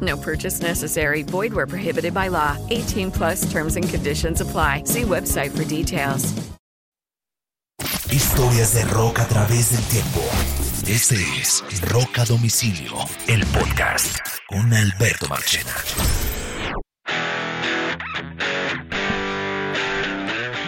No purchase necessary. Void where prohibited by law. 18 plus terms and conditions apply. See website for details. Historias de rock a través del tiempo. Este es Rock a Domicilio, el podcast con Alberto Marchena.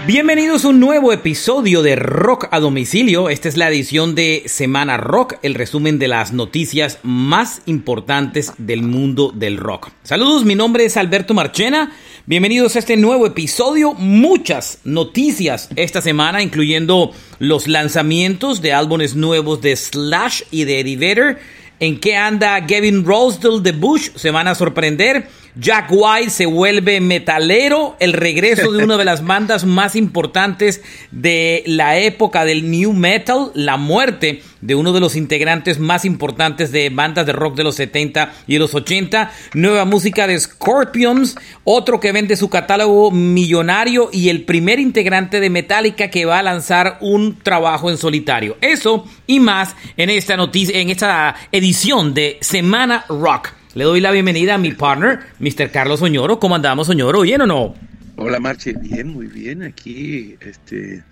Bienvenidos a un nuevo episodio de Rock a Domicilio. Esta es la edición de Semana Rock, el resumen de las noticias más importantes del mundo del rock. Saludos, mi nombre es Alberto Marchena. Bienvenidos a este nuevo episodio. Muchas noticias esta semana, incluyendo los lanzamientos de álbumes nuevos de Slash y de Eddie Vedder. ¿En qué anda Gavin Rosedale de Bush? Se van a sorprender. Jack White se vuelve metalero, el regreso de una de las bandas más importantes de la época del new metal, la muerte de uno de los integrantes más importantes de bandas de rock de los 70 y los 80, nueva música de Scorpions, otro que vende su catálogo millonario y el primer integrante de Metallica que va a lanzar un trabajo en solitario. Eso y más en esta noticia, en esta edición de Semana Rock. Le doy la bienvenida a mi partner, Mr. Carlos Oñoro. ¿Cómo andamos, Oñoro? ¿Bien o no? Hola, Marche. Bien, muy bien. Aquí, este,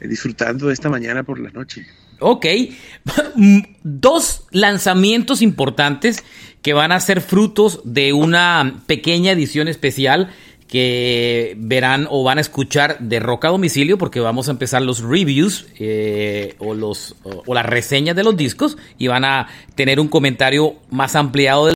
disfrutando esta mañana por la noche. Ok. Dos lanzamientos importantes que van a ser frutos de una pequeña edición especial que verán o van a escuchar de Rock a Domicilio porque vamos a empezar los reviews eh, o, los, o, o las reseñas de los discos y van a tener un comentario más ampliado del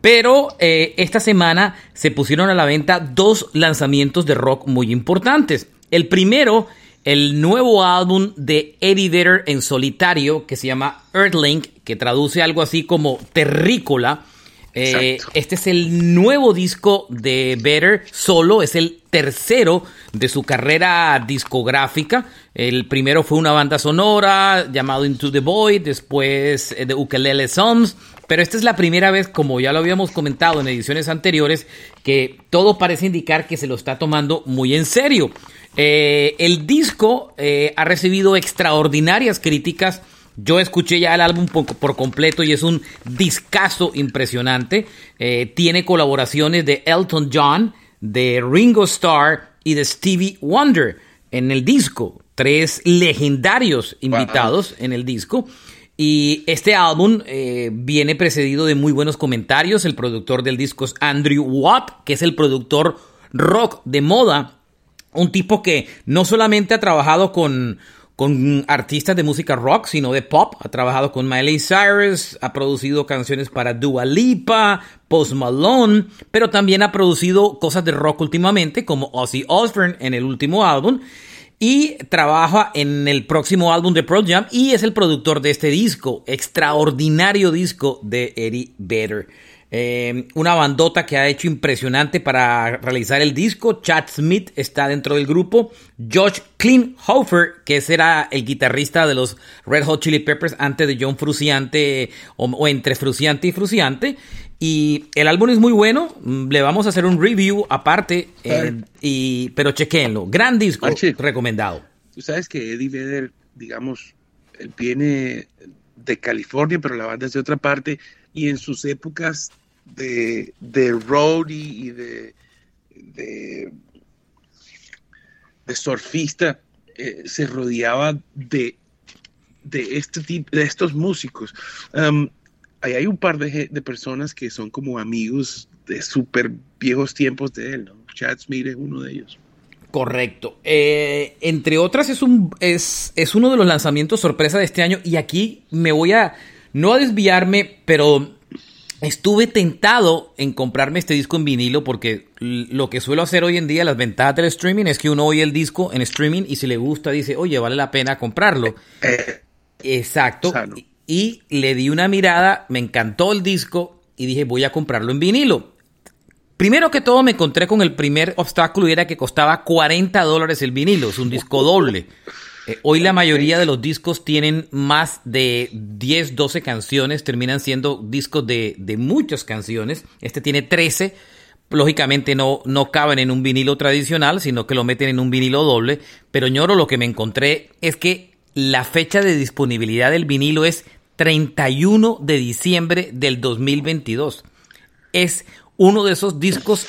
pero eh, esta semana se pusieron a la venta dos lanzamientos de rock muy importantes. El primero, el nuevo álbum de Eddie Vedder en solitario, que se llama Earthlink, que traduce algo así como terrícola. Eh, este es el nuevo disco de Vedder solo, es el tercero de su carrera discográfica. El primero fue una banda sonora llamado Into the Void, después eh, The Ukulele Songs, pero esta es la primera vez, como ya lo habíamos comentado en ediciones anteriores, que todo parece indicar que se lo está tomando muy en serio. Eh, el disco eh, ha recibido extraordinarias críticas. Yo escuché ya el álbum por, completo y es un discazo impresionante. Eh, tiene colaboraciones de Elton John, de Ringo Starr y de Stevie Wonder en el disco. Tres legendarios invitados wow. en el disco. Y este álbum eh, viene precedido de muy buenos comentarios. El productor del disco es Andrew Watt, que es el productor rock de moda. Un tipo que no solamente ha trabajado con, con artistas de música rock, sino de pop. Ha trabajado con Miley Cyrus, ha producido canciones para Dua Lipa, Post Malone, pero también ha producido cosas de rock últimamente, como Ozzy Osbourne en el último álbum y trabaja en el próximo álbum de Pearl Jam y es el productor de este disco, extraordinario disco de Eddie Vedder. Eh, una bandota que ha hecho impresionante para realizar el disco. Chad Smith está dentro del grupo. Josh Klinghoffer, que será el guitarrista de los Red Hot Chili Peppers antes de John Fruciante o, o entre Fruciante y Fruciante. Y el álbum es muy bueno. Le vamos a hacer un review aparte, eh, y, pero chequenlo. Gran disco, Archie, recomendado. Tú sabes que Eddie Vedder, digamos, él viene de California, pero la banda es de otra parte. Y en sus épocas de, de roadie y de, de, de surfista, eh, se rodeaba de, de, este tipo, de estos músicos. Um, ahí hay un par de, de, personas que son como amigos de súper viejos tiempos de él, ¿no? Chad Smith es uno de ellos. Correcto. Eh, entre otras, es, un, es, es uno de los lanzamientos sorpresa de este año. Y aquí me voy a, no a desviarme, pero estuve tentado en comprarme este disco en vinilo porque lo que suelo hacer hoy en día, las ventajas del streaming, es que uno oye el disco en streaming y si le gusta dice, oye, vale la pena comprarlo. Eh, Exacto. Sano. Y le di una mirada, me encantó el disco y dije, voy a comprarlo en vinilo. Primero que todo me encontré con el primer obstáculo y era que costaba 40 dólares el vinilo, es un disco doble. Eh, hoy la mayoría de los discos tienen más de 10, 12 canciones, terminan siendo discos de, de muchas canciones. Este tiene 13, lógicamente no, no caben en un vinilo tradicional, sino que lo meten en un vinilo doble. Pero ñoro, lo que me encontré es que la fecha de disponibilidad del vinilo es 31 de diciembre del 2022. Es uno de esos discos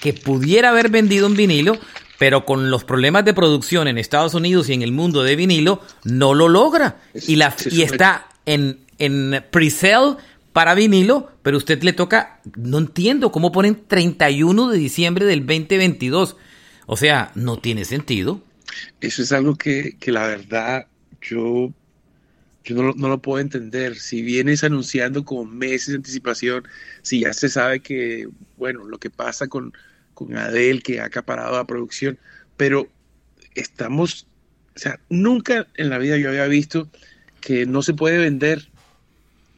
que pudiera haber vendido en vinilo, pero con los problemas de producción en Estados Unidos y en el mundo de vinilo, no lo logra. Y, la, está en, en pre-sale para vinilo, pero usted le toca, no entiendo cómo ponen 31 de diciembre del 2022. O sea, no tiene sentido. Eso es algo que, que la verdad yo, yo no, lo- no lo puedo entender. Si vienes anunciando con meses de anticipación, si ya se sabe que, bueno, lo que pasa con, con Adele, que ha acaparado la producción, pero estamos, o sea, nunca en la vida yo había visto que no se puede vender.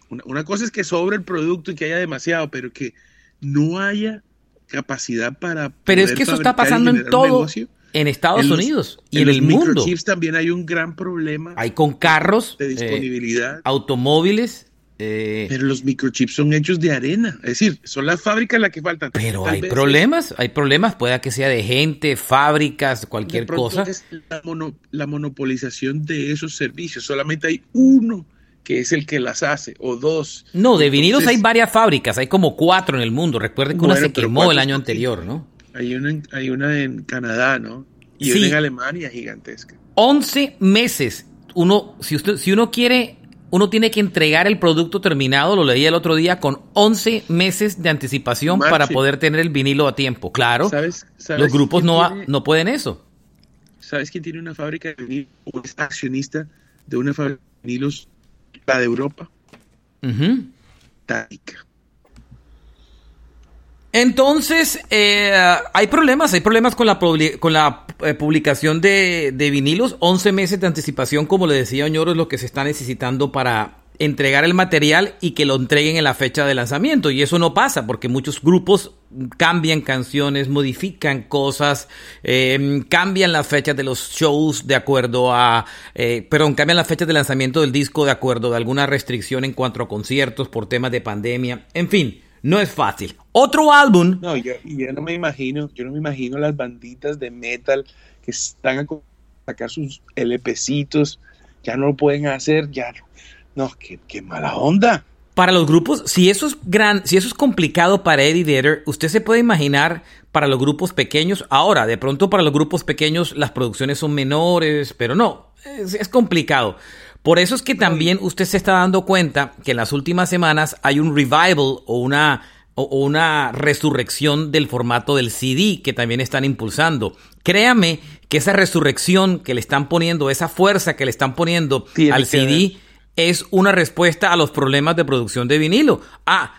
Una, una cosa es que sobre el producto y que haya demasiado, pero que no haya capacidad para... Pero es que eso está pasando en todo, negocio. En Estados En los- Unidos y en, los el mundo. microchips también hay un gran problema Hay con carros, de eh, disponibilidad. automóviles, eh, pero los microchips son hechos de arena. Es decir, son las fábricas las que faltan. pero Tal hay problemas, hay problemas, pueda que sea de gente, fábricas, cualquier cosa. es la, mono- la monopolización de esos servicios. Solamente hay uno que es el que las hace, o dos. No, de vinilos Entonces, hay varias fábricas, hay como cuatro en el mundo. Recuerde que una se quemó el ¿cuántos año anterior, ¿no? Hay una, en, hay una en Canadá, ¿no? Y Sí. una en Alemania gigantesca. 11 meses. Uno, si usted, si uno quiere, uno tiene que entregar el producto terminado, lo leí el otro día, con 11 meses de anticipación para poder tener el vinilo a tiempo. Claro, ¿Sabes, sabes los grupos no, tiene- no pueden eso. ¿Sabes quién tiene una fábrica de vinilos o es accionista de una fábrica de vinilos, la de Europa? Ujú. Tática. Entonces, eh, hay problemas, hay problemas con la, con la eh, publicación de, de vinilos. 11 meses de anticipación, como le decía Oñoro, es lo que se está necesitando para entregar el material y que lo entreguen en la fecha de lanzamiento. Y eso no pasa porque muchos grupos cambian canciones, modifican cosas, eh, cambian las fechas de los shows de acuerdo a, eh, perdón, cambian las fechas de lanzamiento del disco de acuerdo a alguna restricción en cuanto a conciertos por temas de pandemia. En fin, no es fácil. Otro álbum No, yo, yo no me imagino, yo no me imagino las banditas de metal que están a sacar sus LPcitos, ya no lo pueden hacer, ya no. No, qué, qué mala onda. Para los grupos, si eso es gran, si eso es complicado para Eddie Vedder, usted se puede imaginar para los grupos pequeños. Ahora, de pronto para los grupos pequeños las producciones son menores, pero no, es, es complicado. Por eso es que también usted se está dando cuenta que en las últimas semanas hay un revival o una o- una resurrección del formato del CD que también están impulsando. Créame que esa resurrección que le están poniendo, esa fuerza que le están poniendo al CD es una respuesta a los problemas de producción de vinilo. Ah,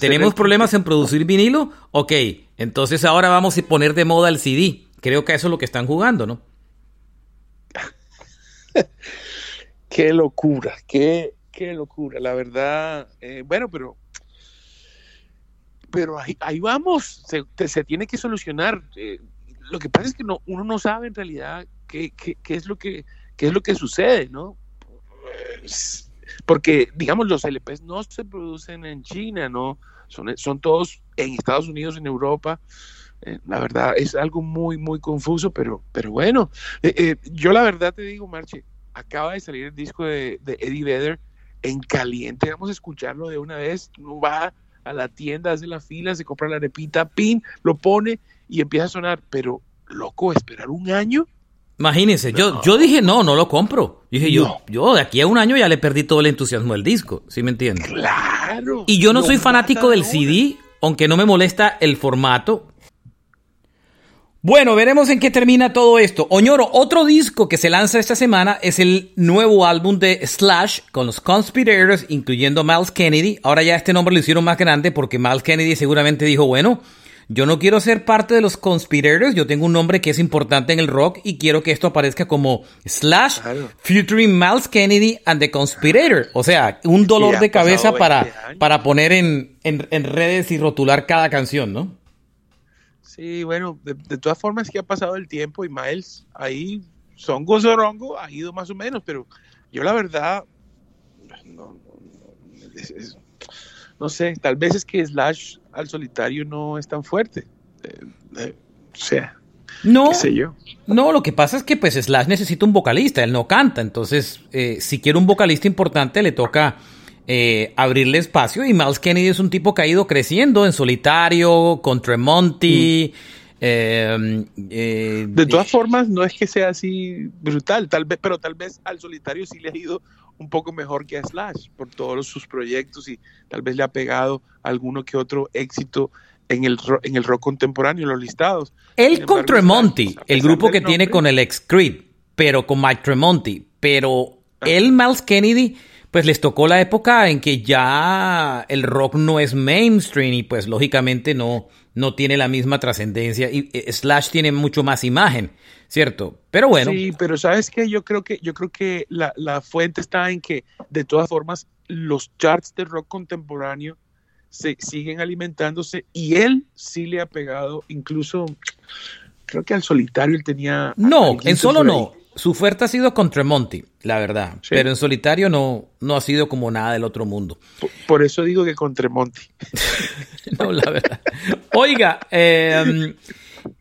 tenemos problemas en producir vinilo. Ok, entonces ahora vamos a poner de moda el CD. Creo que eso es lo que están jugando, ¿no? Qué locura, qué, qué locura, la verdad. eh, bueno, pero, pero ahí, ahí vamos, se, se tiene que solucionar. eh, lo que pasa es que no, uno no sabe en realidad qué, qué- qué es lo que, qué es lo que sucede, ¿no? Porque, digamos, los LPs no se producen en China, ¿no? Son, son todos en Estados Unidos, en Europa. Eh, la verdad es algo muy, muy confuso, pero, pero bueno. Eh, yo la verdad te digo, Marche, acaba de salir el disco de, de Eddie Vedder en caliente. Vamos a escucharlo de una vez. Uno va a la tienda, hace la fila, se compra la arepita, pin, lo pone y empieza a sonar. Pero, loco, esperar un año. Imagínense, yo, yo dije, no, no lo compro. Dije, yo, No. yo de aquí a un año ya le perdí todo el entusiasmo del disco, ¿sí me entiendes? Claro. Y yo no soy fanático del. CD, aunque no me molesta el formato. Bueno, veremos en qué termina todo esto. Oñoro, otro disco que se lanza esta semana es el nuevo álbum de Slash con los Conspirators, incluyendo Miles Kennedy. Ahora ya este nombre lo hicieron más grande porque Miles Kennedy seguramente dijo, bueno, yo no quiero ser parte de los Conspirators, yo tengo un nombre que es importante en el rock y quiero que esto aparezca como Slash featuring Miles Kennedy and the Conspirator. O sea, un dolor de cabeza para, para poner en, en redes y rotular cada canción, ¿no? Sí, bueno, de, todas formas que ha pasado el tiempo y Miles ahí son gozorongo, ha ido más o menos, pero yo la verdad, no, sé, tal vez es que Slash al solitario no es tan fuerte. Eh, eh, o sea, no, sé yo. No, lo que pasa es que pues Slash necesita un vocalista, él no canta, entonces eh, si quiere un vocalista importante le toca eh, abrirle espacio. Y Miles Kennedy es un tipo que ha ido creciendo en solitario, con Tremonti. Mm. Em, eh, de todas formas, no es que sea así brutal, tal vez, pero tal vez al solitario sí le ha ido un poco mejor que a Slash por todos sus proyectos y tal vez le ha pegado alguno que otro éxito en el, en el rock contemporáneo, en los listados. Él con Tremonti, el grupo que tiene con el ex Creed, pero con Mike Tremonti, pero él, Miles Kennedy, pues les tocó la época en que ya el rock no es mainstream y pues lógicamente no, no tiene la misma trascendencia y eh, Slash tiene mucho más imagen, ¿cierto? Pero bueno. Sí, pero sabes que yo creo que yo creo que la, la fuente está en que de todas formas los charts de rock contemporáneo se siguen alimentándose y él sí le ha pegado incluso creo que al solitario él tenía no en solo no su fuerte ha sido con Tremonti, la verdad. Pero en solitario no, no ha sido como nada del otro mundo. Por, eso digo que con Tremonti. no, la verdad. Oiga, em,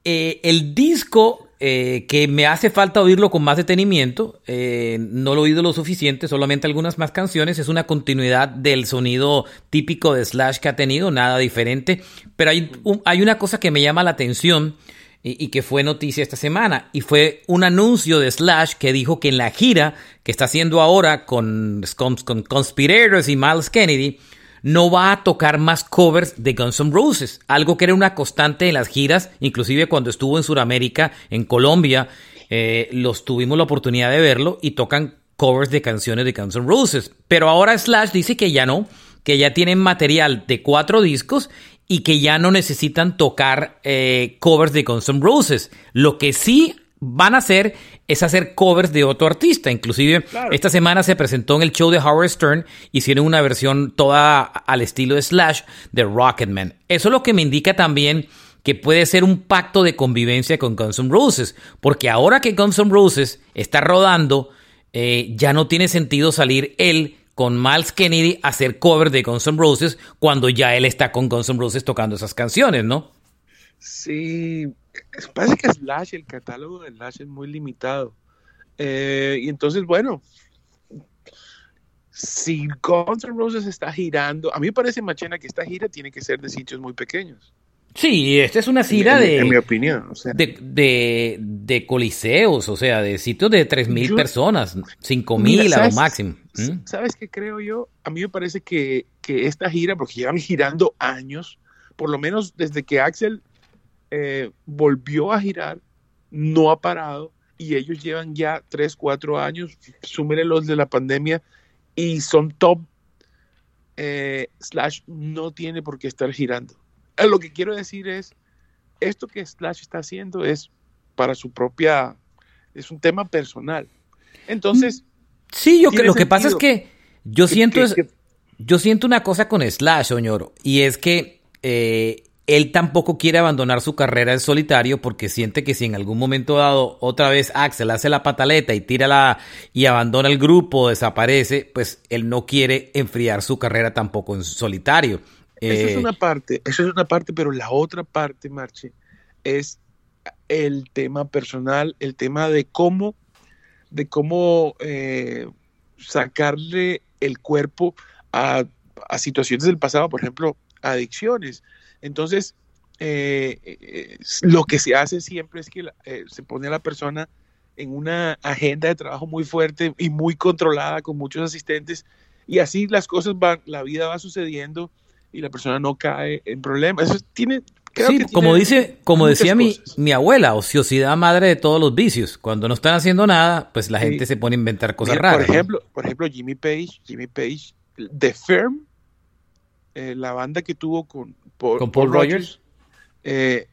eh, el disco eh, que me hace falta oírlo con más detenimiento, eh, no lo he oído lo suficiente, solamente algunas más canciones, es una continuidad del sonido típico de Slash que ha tenido, nada diferente, pero hay, hay una cosa que me llama la atención y, que fue noticia esta semana. Y fue un anuncio de Slash que dijo que en la gira que está haciendo ahora con, con, Conspirators y Miles Kennedy, no va a tocar más covers de Guns N' Roses, algo que era una constante en las giras, inclusive cuando estuvo en Sudamérica, en Colombia, eh, los tuvimos la oportunidad de verlo y tocan covers de canciones de Guns N' Roses. Pero ahora Slash dice que ya no, que ya tienen material de cuatro discos y que ya no necesitan tocar eh, covers de Guns N' Roses. Lo que sí van a hacer es hacer covers de otro artista. Inclusive esta semana se presentó en el show de Howard Stern, hicieron una versión toda al estilo de Slash de Rocketman. Eso es lo que me indica también que puede ser un pacto de convivencia con Guns N' Roses, porque ahora que Guns N' Roses está rodando, eh, ya no tiene sentido salir él con Miles Kennedy hacer cover de Guns N' Roses cuando ya él está con Guns N' Roses tocando esas canciones, ¿no? Sí, parece que Slash, el catálogo de Slash es muy limitado. Eh, y entonces, bueno, si Guns N' Roses está girando, a mí me parece, Machena, que esta gira tiene que ser de sitios muy pequeños. Sí, esta es una gira de. En mi opinión. de, de, coliseos, o sea, de sitios de 3.000 personas, 5.000 a lo máximo. ¿Mm? ¿Sabes qué creo yo? A mí me parece que, esta gira, porque llevan girando años, por lo menos desde que Axel eh, volvió a girar, no ha parado y ellos llevan ya 3, 4 años, súmenle los de la pandemia y son top. Eh, slash no tiene por qué estar girando lo que quiero decir es, esto que Slash está haciendo es para su propia, es un tema personal. Entonces... Sí, yo que lo que pasa es que yo siento, es, yo siento una cosa con Slash, Oñoro, y es que eh, él tampoco quiere abandonar su carrera en solitario porque siente que si en algún momento dado otra vez Axel hace la pataleta y tira la y abandona el grupo, desaparece, pues él no quiere enfriar su carrera tampoco en solitario. Eso es eh, una parte, eso es una parte, pero la otra parte, Marche, es el tema personal, el tema de cómo, de cómo eh, sacarle el cuerpo a, situaciones del pasado, por ejemplo, adicciones. Entonces, eh, lo que se hace siempre es que se pone a la persona en una agenda de trabajo muy fuerte y muy controlada con muchos asistentes y así las cosas van, la vida va sucediendo y la persona no cae en problemas. Eso tiene, sí, como dice, como decía mi, mi, abuela, ociosidad madre de todos los vicios. Cuando no están haciendo nada, pues la gente se pone a inventar cosas raras. Por ejemplo, por ejemplo, Jimmy Page, Jimmy Page, The Firm, eh, la banda que tuvo con Paul, con Rogers, eh,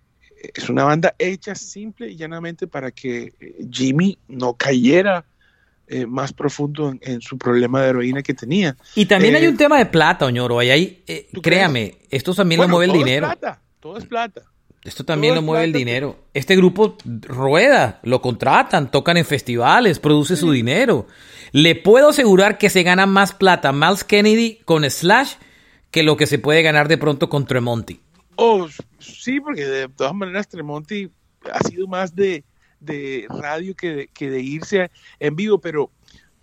es una banda hecha simple y llanamente para que eh, Jimmy no cayera más profundo en, su problema de heroína que tenía. Y también hay un tema de plata, Oñoro. Ahí hay, créame, esto también lo mueve el dinero. todo es plata. Esto también lo mueve el dinero. Este grupo rueda, lo contratan, tocan en festivales, produce su dinero. Le puedo asegurar que se gana más plata Miles Kennedy con Slash que lo que se puede ganar de pronto con Tremonti. Oh, sí, porque de todas maneras Tremonti ha sido más de, radio que de, irse en vivo, pero,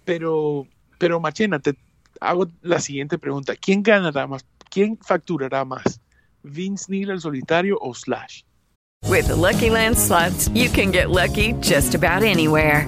pero, pero Machena, te hago la siguiente pregunta. ¿Quién ganará más? ¿Quién facturará más? ¿Vince Neil el solitario o Slash? With Lucky Land slots, you can get lucky just about anywhere.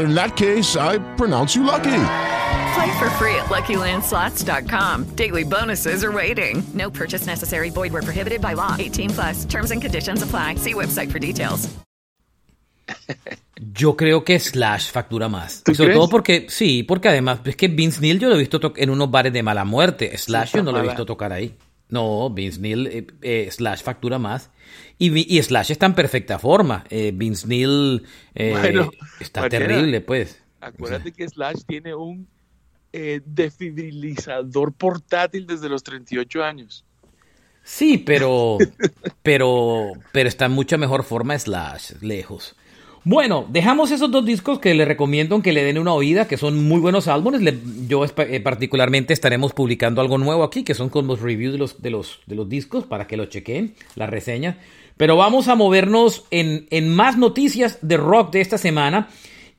in that case, I pronounce you lucky. Play for free at LuckyLandSlots.com. Daily bonuses are waiting. No purchase necessary. Void were prohibited by law. 18 plus. Terms and conditions apply. See website for details. Yo creo que Slash factura más. Sobre todo porque, sí, porque además es que Vince Neil yo lo he visto en unos bares de mala muerte. Slash yo no lo he visto tocar ahí. No, Vince Neil, eh, eh, Slash factura más. Y, Slash está en perfecta forma. Eh, Vince Neil está terrible, pues. Acuérdate que Slash tiene un defibrilizador portátil desde los 38 años. Sí, pero, pero, pero está en mucha mejor forma Slash, lejos. Bueno, dejamos esos dos discos que le recomiendo que le den una oída, que son muy buenos álbumes. yo eh, particularmente estaremos publicando algo nuevo aquí, que son con los reviews de los, de los, de los discos, para que lo chequen, la reseña. Pero vamos a movernos en, en más noticias de rock de esta semana.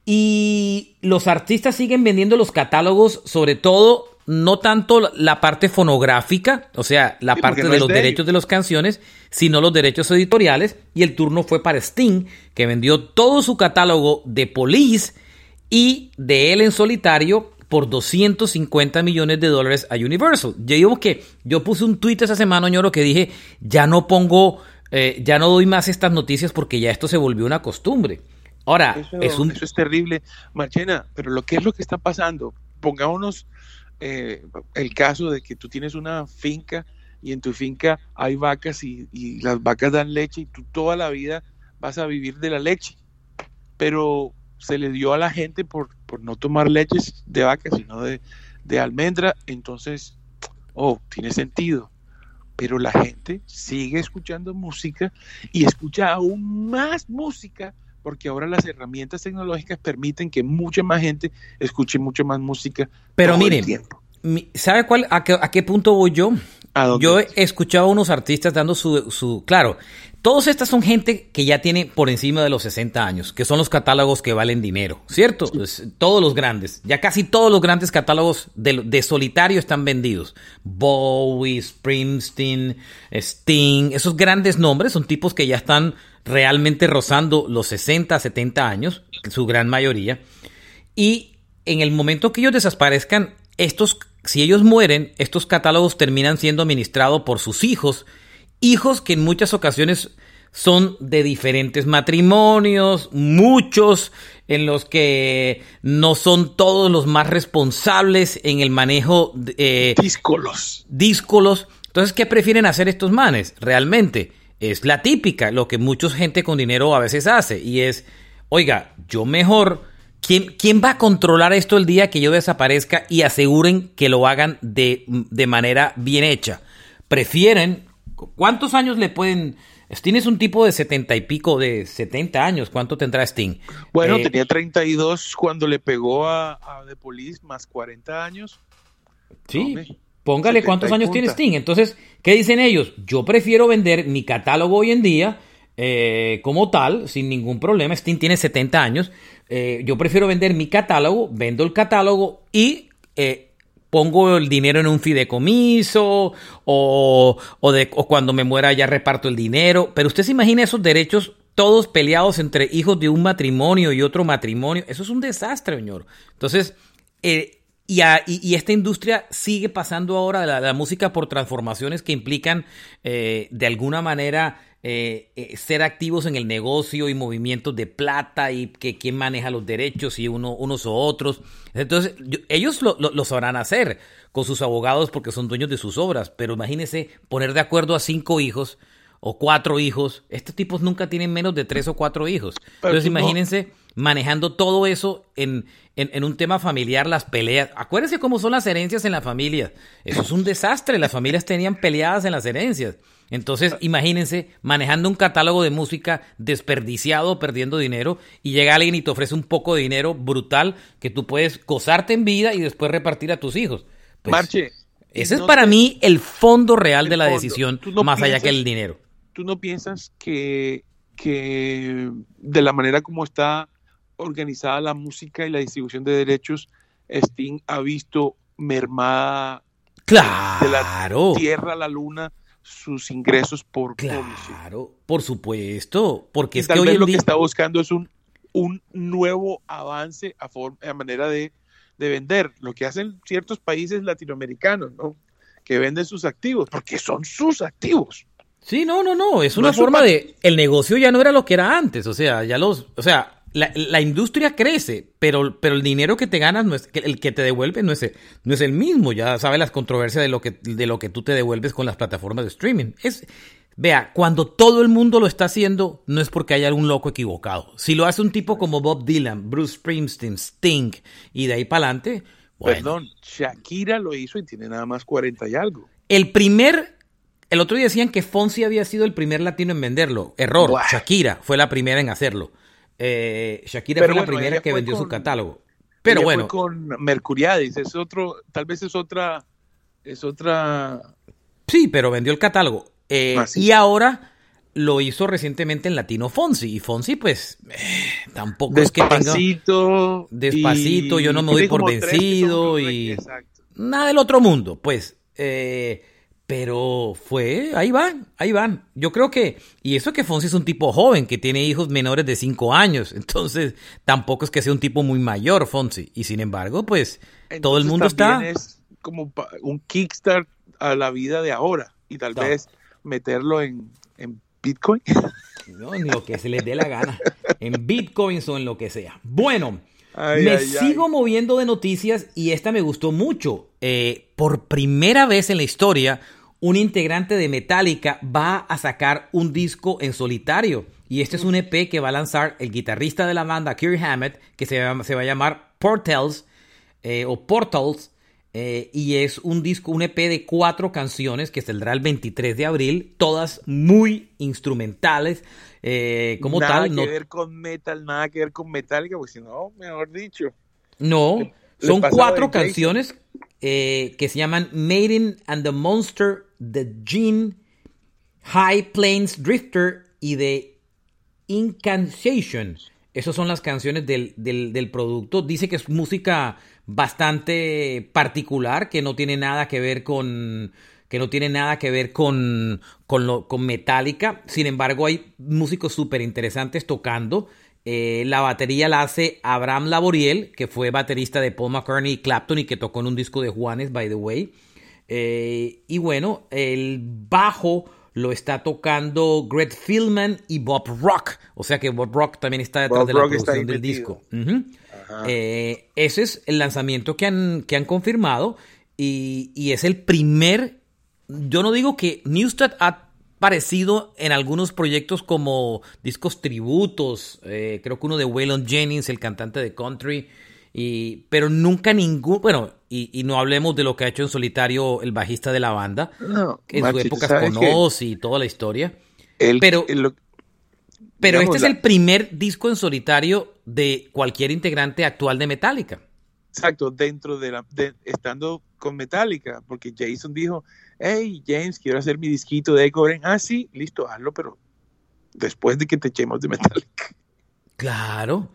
Y los artistas siguen vendiendo los catálogos, sobre todo no tanto la parte fonográfica, o sea, la parte de los derechos de las canciones, sino los derechos editoriales. Y el turno fue para Sting, que vendió todo su catálogo de Police y de él en solitario por 250 millones de dólares a Universal. Yo digo que yo puse un tweet esa semana, ñoro, que dije, ya no pongo, eh, ya no doy más estas noticias porque ya esto se volvió una costumbre. Ahora, es un... eso es terrible, Marchena, pero lo que es lo que está pasando, pongámonos eh, el caso de que tú tienes una finca y en tu finca hay vacas y, las vacas dan leche y tú toda la vida vas a vivir de la leche. Pero se le dio a la gente por, por no tomar leches de vaca, sino de, de almendra. Entonces, oh, tiene sentido. Pero la gente sigue escuchando música y escucha aún más música porque ahora las herramientas tecnológicas permiten que mucha más gente escuche mucha más música. Pero miren, ¿sabe cuál, a qué, punto voy yo? Yo he escuchado a unos artistas dando su, su, Claro, todos estas son gente que ya tiene por encima de los 60 años, que son los catálogos que valen dinero, ¿cierto? Pues, todos los grandes, ya casi todos los grandes catálogos de, de, solitario están vendidos. Bowie, Springsteen, Sting, esos grandes nombres son tipos que ya están realmente rozando los 60, 70 años, su gran mayoría. Y en el momento que ellos desaparezcan, estos, si ellos mueren, estos catálogos terminan siendo administrados por sus hijos hijos que en muchas ocasiones son de diferentes matrimonios, muchos en los que no son todos los más responsables en el manejo eh, díscolos. Díscolos. Entonces, ¿qué prefieren hacer estos manes? Realmente es la típica, lo que mucha gente con dinero a veces hace, y es, oiga, yo mejor, ¿quién, quién va a controlar esto el día que yo desaparezca y aseguren que lo hagan de, de manera bien hecha? Prefieren, ¿cuántos años le pueden Sting es un tipo de setenta y pico, de 70 años. ¿Cuánto tendrá Sting? Bueno, eh, tenía 32 cuando le pegó a, a, The Police, más 40 años. Sí, póngale cuántos años tiene Sting. Entonces, ¿qué dicen ellos? Yo prefiero vender mi catálogo hoy en día eh, como tal, sin ningún problema. Sting tiene 70 años. Eh, yo prefiero vender mi catálogo, vendo el catálogo y pongo el dinero en un fideicomiso o, o, de, o cuando me muera ya reparto el dinero. Pero usted se imagina esos derechos todos peleados entre hijos de un matrimonio y otro matrimonio. Eso es un desastre, señor. Entonces, eh, y, y, esta industria sigue pasando ahora la, la música por transformaciones que implican eh, de alguna manera eh, eh, ser activos en el negocio y movimientos de plata y que quién maneja los derechos y uno, unos o otros. Entonces, ellos lo, lo, sabrán hacer con sus abogados porque son dueños de sus obras, pero imagínense poner de acuerdo a cinco hijos o cuatro hijos. Estos tipos nunca tienen menos de tres o cuatro hijos. Entonces, imagínense manejando todo eso en, en, un tema familiar, las peleas. Acuérdense cómo son las herencias en la familia. Eso es un desastre. Las familias tenían peleadas en las herencias. Entonces, imagínense manejando un catálogo de música desperdiciado, perdiendo dinero, y llega alguien y te ofrece un poco de dinero brutal que tú puedes gozarte en vida y después repartir a tus hijos. Pues, Marche. Ese es para mí el fondo real de la decisión, más allá que el dinero. ¿Tú no piensas que, que de la manera como está organizada la música y la distribución de derechos, Sting ha visto mermada claro. de la tierra a la luna sus ingresos por Claro, por supuesto, porque es tal que vez hoy en lo día... que está buscando es un, un nuevo avance a, forma, a manera de, de, vender, lo que hacen ciertos países latinoamericanos, ¿no? Que venden sus activos, porque son sus activos. Sí, no, no, no, es una no forma de... El negocio ya no era lo que era antes, o sea, ya los... O sea, la, la, industria crece, pero, pero el dinero que te ganas, no es, el que te devuelve no es, no es el mismo. Ya sabes las controversias de lo, que, de lo que tú te devuelves con las plataformas de streaming. Es, vea, cuando todo el mundo lo está haciendo, no es porque haya algún loco equivocado. Si lo hace un tipo como Bob Dylan, Bruce Springsteen, Sting, y de ahí para adelante. Bueno. Perdón, Shakira lo hizo y tiene nada más 40 y algo. El primer el otro día decían que Fonsi había sido el primer latino en venderlo. Error. Shakira fue la primera en hacerlo. Eh, Shakira Pero fue bueno, la primera que vendió con, su catálogo. Pero bueno. Fue con Mercuriadis, es otro, tal vez es otra, es otra. Sí, pero vendió el catálogo. Eh, ah. Y ahora lo hizo recientemente en Latino Fonsi. Y Fonsi, pues, eh, tampoco despacito, es que tenga. Despacito. yo no me doy por vencido. y. Nada del otro mundo, pues. Eh, pero fue, ahí van, ahí van. Yo creo que, y eso que Fonsi es un tipo joven, que tiene hijos menores de 5 años, entonces tampoco es que sea un tipo muy mayor Fonsi. Y sin embargo, pues entonces, todo el mundo está... Es como un kickstart a la vida de ahora y tal no. vez meterlo en, en Bitcoin. No, ni lo que se les dé la gana. En Bitcoins o en lo que sea. Bueno, Ay, me ay, sigo ay. moviendo de noticias y esta me gustó mucho. Eh, por primera vez en la historia, un integrante de Metallica va a sacar un disco en solitario. Y este es un EP que va a lanzar el guitarrista de la banda, Kirk Hammett, que se va, se va a llamar Portals eh, o Portals. Eh, y es un disco, un EP de cuatro canciones que saldrá el 23 de abril, todas muy instrumentales. Eh, como nada tal, que no, ver con metal, nada que ver con Metallica, pues si no, mejor dicho. no son cuatro canciones eh, que se llaman Maiden and the Monster, The Gene, High Plains Drifter y The Incantation. Esas son las canciones del, del, del producto. Dice que es música bastante particular, que no tiene nada que ver con que no tiene nada que ver con, con, lo, con Metallica. Sin embargo, hay músicos súper interesantes tocando. Eh, la batería la hace Abraham Laboriel, que fue baterista de Paul McCartney y Clapton y que tocó en un disco de Juanes, by the way. Eh, y bueno, el bajo lo está tocando Greg Philman y Bob Rock. O sea que Bob Rock también está detrás de la producción del disco. Eh, ese es el lanzamiento que han, que han confirmado y, y, es el primer, yo no digo que Newsted ha parecido en algunos proyectos como discos tributos, eh, creo que uno de Waylon Jennings, el cantante de country, y, pero nunca ningún, bueno, y, y, no hablemos de lo que ha hecho en solitario el bajista de la banda, no, que en su época conoce y toda la historia. El, pero el, pero este es el primer disco en solitario de cualquier integrante actual de Metallica. Exacto, dentro de la, de, estando con Metallica, porque Jason dijo, hey James, quiero hacer mi disquito de Echo Ah, sí, listo, hazlo, pero después de que te echemos de Metallica. Claro.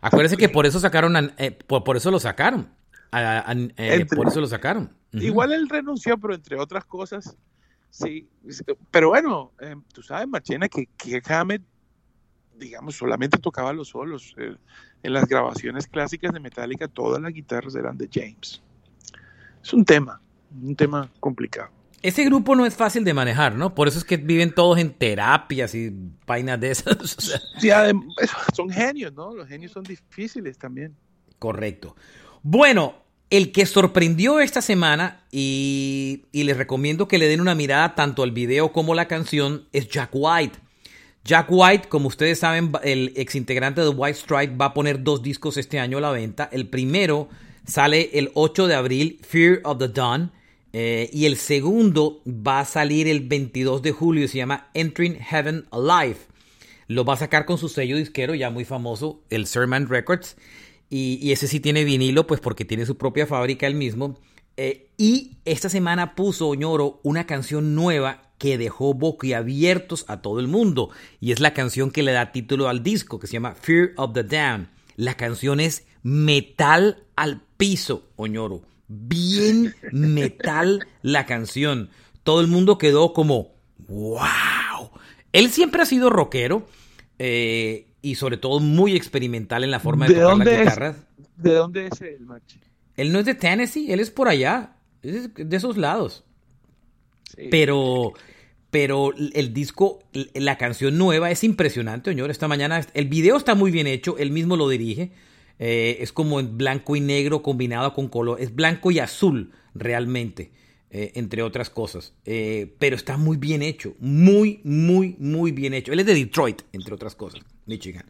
Acuérdese que por eso sacaron, eh, por, por, eso lo sacaron. A, a, eh, entre, por eso lo sacaron. Uh -huh. Igual él renunció, pero entre otras cosas, sí. Pero bueno, eh, tú sabes, Marchena, que, que Hammett, digamos, solamente tocaba los solos. Eh, en las grabaciones clásicas de Metallica, todas las guitarras eran de James. Es un tema, un tema complicado. Ese grupo no es fácil de manejar, ¿no? Por eso es que viven todos en terapias y vainas de esas. O sea. sí, son genios, ¿no? Los genios son difíciles también. Correcto. Bueno, el que sorprendió esta semana, y, y, les recomiendo que le den una mirada tanto al video como la canción, es Jack White. Jack White, como ustedes saben, el ex integrante de White Strike va a poner dos discos este año a la venta. El primero sale el 8 de abril, Fear of the Dawn. Eh, y el segundo va a salir el 22 de julio y se llama Entering Heaven Alive. Lo va a sacar con su sello disquero ya muy famoso, el Sermon Records. Y, ese sí tiene vinilo, pues porque tiene su propia fábrica él mismo. Eh, y esta semana puso Oñoro una canción nueva que dejó boquiabiertos a todo el mundo. Y es la canción que le da título al disco, que se llama Fear of the Down. La canción es metal al piso, Oñoro bien metal la canción. Todo el mundo quedó como, wow. Él siempre ha sido rockero eh, y sobre todo muy experimental en la forma de, ¿De tocar dónde las guitarras. Es, ¿De dónde es él, Machi? Él no es de Tennessee, él es por allá, es de esos lados. Sí. Pero, pero el disco, la canción nueva es impresionante, señor. Esta mañana, el video está muy bien hecho, él mismo lo dirige. Eh, es como en blanco y negro combinado con color. Es blanco y azul realmente, eh, entre otras cosas. Eh, pero está muy bien hecho. Muy, muy, muy bien hecho. Él es de Detroit, entre otras cosas, Michigan.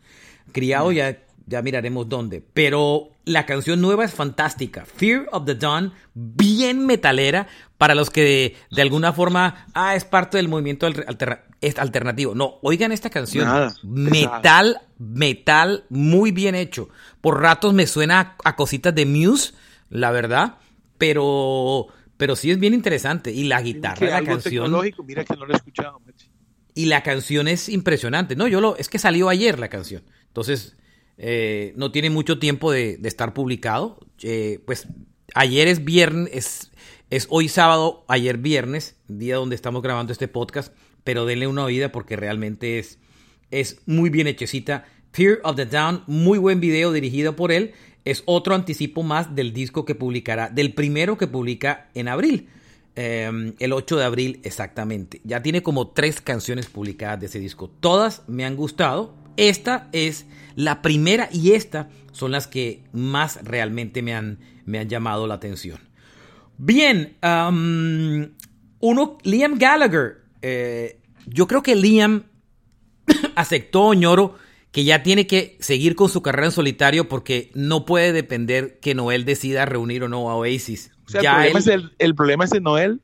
Criado ya, ya miraremos dónde. Pero la canción nueva es fantástica. Fear of the Dawn, bien metalera. Para los que de, de alguna forma, ah, es parte del movimiento alternativo. No, oigan esta canción. Nada, metal, metal, muy bien hecho. Por ratos me suena a, a, cositas de Muse, la verdad. Pero, pero sí es bien interesante. Y la guitarra la canción. Mira que no lo he escuchado. Y la canción es impresionante. No, yo lo. Es que salió ayer la canción. Entonces, eh, no tiene mucho tiempo de, estar publicado. Eh, pues ayer es viernes. Es, hoy sábado, ayer viernes, día donde estamos grabando este podcast pero denle una oída porque realmente es, es muy bien hechecita. Fear of the Down, muy buen video dirigido por él. Es otro anticipo más del disco que publicará, del primero que publica en abril. Eh, el 8 de abril exactamente. Ya tiene como tres canciones publicadas de ese disco. Todas me han gustado. Esta es la primera y esta son las que más realmente me han, me han llamado la atención. Bien, um, uno, Liam Gallagher eh, yo creo que Liam aceptó Ñoro que ya tiene que seguir con su carrera en solitario porque no puede depender que Noel decida reunir o no a Oasis. O sea, ya el, problema él, es el, el, problema es de Noel.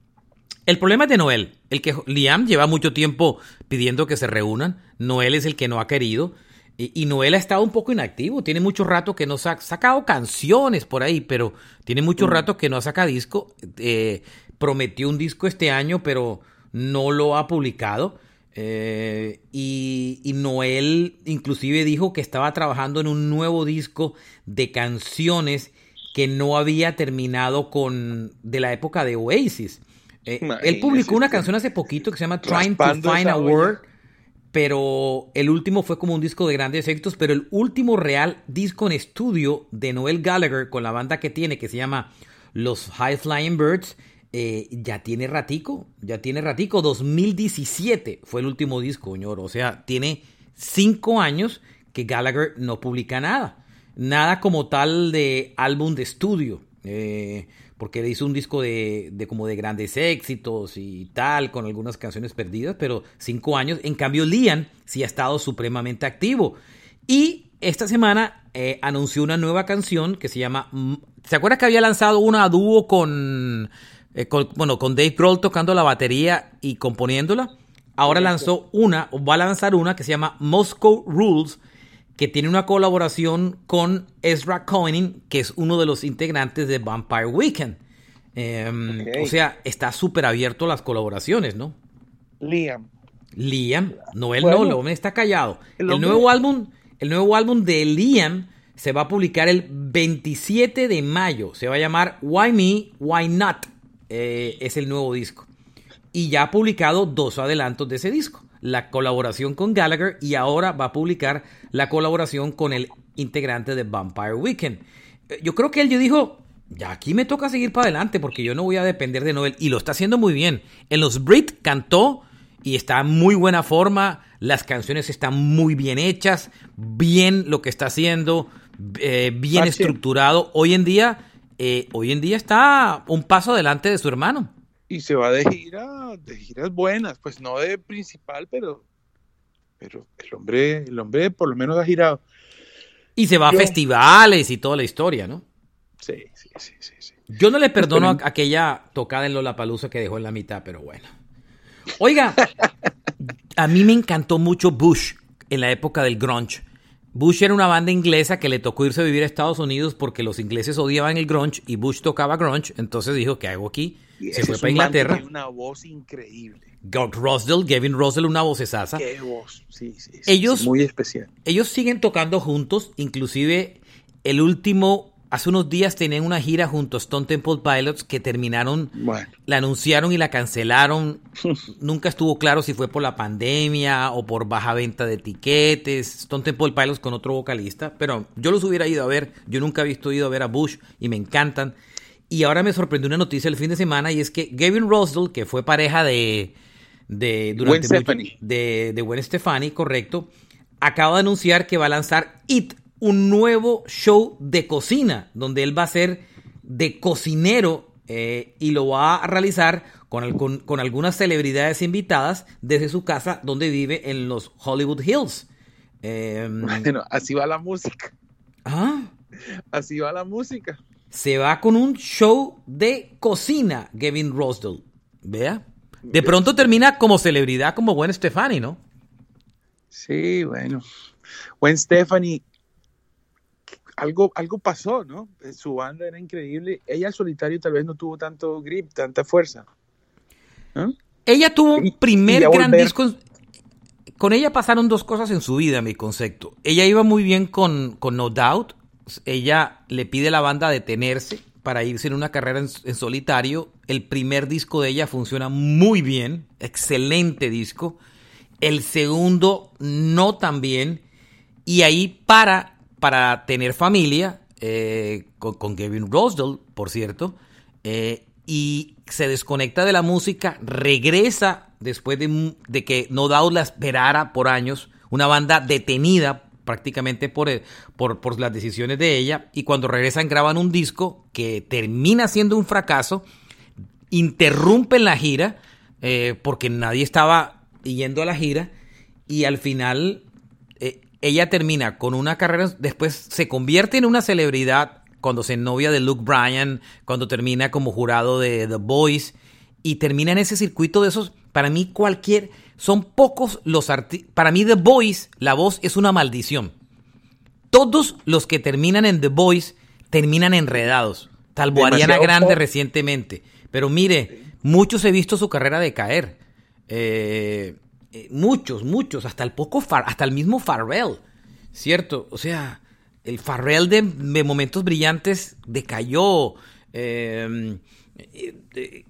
El problema es de Noel. El que Liam lleva mucho tiempo pidiendo que se reúnan. Noel es el que no ha querido. Y, y Noel ha estado un poco inactivo. Tiene mucho rato que no ha sacado canciones por ahí, pero tiene mucho mm. rato que no saca disco. Eh, prometió un disco este año, pero no lo ha publicado. Eh, y, y, Noel inclusive dijo que estaba trabajando en un nuevo disco de canciones que no había terminado con de la época de Oasis. Eh, él publicó una canción hace poquito que se llama Trying to Find a Word, pero el último fue como un disco de grandes éxitos, pero el último real disco en estudio de Noel Gallagher con la banda que tiene que se llama Los High Flying Birds eh, ya tiene ratico, ya tiene ratico. 2017 fue el último disco, señor. O sea, tiene cinco años que Gallagher no publica nada. Nada como tal de álbum de estudio. Eh, porque hizo un disco de, de, como de grandes éxitos y tal, con algunas canciones perdidas, pero cinco años. En cambio, Liam sí ha estado supremamente activo. Y esta semana eh, anunció una nueva canción que se llama... ¿Se acuerda que había lanzado una a dúo con, eh, con, bueno, con Dave Grohl tocando la batería y componiéndola? Ahora lanzó una, o va a lanzar una que se llama Moscow Rules, que tiene una colaboración con Ezra Koenig, que es uno de los integrantes de Vampire Weekend. Eh, okay. O sea, está súper abierto a las colaboraciones, ¿no? Liam. Liam. No, él bueno, no, el está callado. El, el nuevo álbum, el nuevo álbum de Liam se va a publicar el 27 de mayo. Se va a llamar Why Me, Why Not. Eh, es el nuevo disco. Y ya ha publicado dos adelantos de ese disco la colaboración con Gallagher y ahora va a publicar la colaboración con el integrante de Vampire Weekend. Yo creo que él yo dijo, ya aquí me toca seguir para adelante porque yo no voy a depender de Noel y lo está haciendo muy bien. En los Brit cantó y está en muy buena forma, las canciones están muy bien hechas, bien lo que está haciendo, eh, bien estructurado. Hoy en día, eh, hoy en día está un paso adelante de su hermano y se va de gira, de giras buenas, pues no de principal, pero, pero el hombre, el hombre por lo menos ha girado. Y se va Yo, a festivales y toda la historia, ¿no? Sí, sí, sí, sí. sí. Yo no le perdono a aquella tocada en Lollapalooza que dejó en la mitad, pero bueno. Oiga, a mí me encantó mucho Bush en la época del grunge. Bush era una banda inglesa que le tocó irse a vivir a Estados Unidos porque los ingleses odiaban el grunge y Bush tocaba grunge, entonces dijo, ¿qué hago aquí? Se fue para Inglaterra. Tiene una voz increíble. Gert Rosdell, Gavin Rosdell, una voz esasa. Qué voz, sí, sí, sí, ellos, sí, muy especial. Ellos siguen tocando juntos, inclusive el último, hace unos días tenían una gira junto a Stone Temple Pilots que terminaron, bueno. la anunciaron y la cancelaron. Nunca estuvo claro si fue por la pandemia o por baja venta de etiquetes. Stone Temple Pilots con otro vocalista, pero yo los hubiera ido a ver. Yo nunca he visto ido a ver a Bush y me encantan. Y ahora me sorprendió una noticia el fin de semana y es que Gavin Rosdell, que fue pareja de de durante Gwen mucho, de, de Gwen Stefani, correcto, acaba de anunciar que va a lanzar It, un nuevo show de cocina, donde él va a ser de cocinero eh, y lo va a realizar con, el, con, con, algunas celebridades invitadas desde su casa donde vive en los Hollywood Hills. Eh, bueno, así va la música. ¿Ah? Así va la música. Se va con un show de cocina, Gavin Rosdell. Vea. De pronto termina como celebridad como Gwen Stefani, ¿no? Sí, bueno. Gwen Stefani, algo, algo pasó, ¿no? Su banda era increíble. Ella al solitario tal vez no tuvo tanto grip, tanta fuerza. Ella tuvo un primer gran volver... disco. Con ella pasaron dos cosas en su vida, mi concepto. Ella iba muy bien con, con No Doubt. Ella le pide a la banda detenerse para irse en una carrera en, solitario. El primer disco de ella funciona muy bien, excelente disco. El segundo no tan bien. Y ahí para, para tener familia, eh, con, Kevin Rosdell, por cierto, eh, y se desconecta de la música, regresa después de, de que No Doubt la esperara por años, una banda detenida prácticamente por, por, por, las decisiones de ella y cuando regresan graban un disco que termina siendo un fracaso, interrumpen la gira eh, porque nadie estaba yendo a la gira y al final eh, ella termina con una carrera, después se convierte en una celebridad cuando se novia de Luke Bryan, cuando termina como jurado de The Voice y termina en ese circuito de esos, para mí cualquier son pocos los artistas. Para mí, The Voice, la voz es una maldición. Todos los que terminan en The Voice terminan enredados. Salvo Ariana Grande pop. recientemente. Pero mire, muchos he visto su carrera decaer. Eh, eh, muchos, muchos. Hasta el poco, Far, hasta el mismo Farrell. ¿Cierto? O sea, el Farrell de, de momentos brillantes decayó. Eh,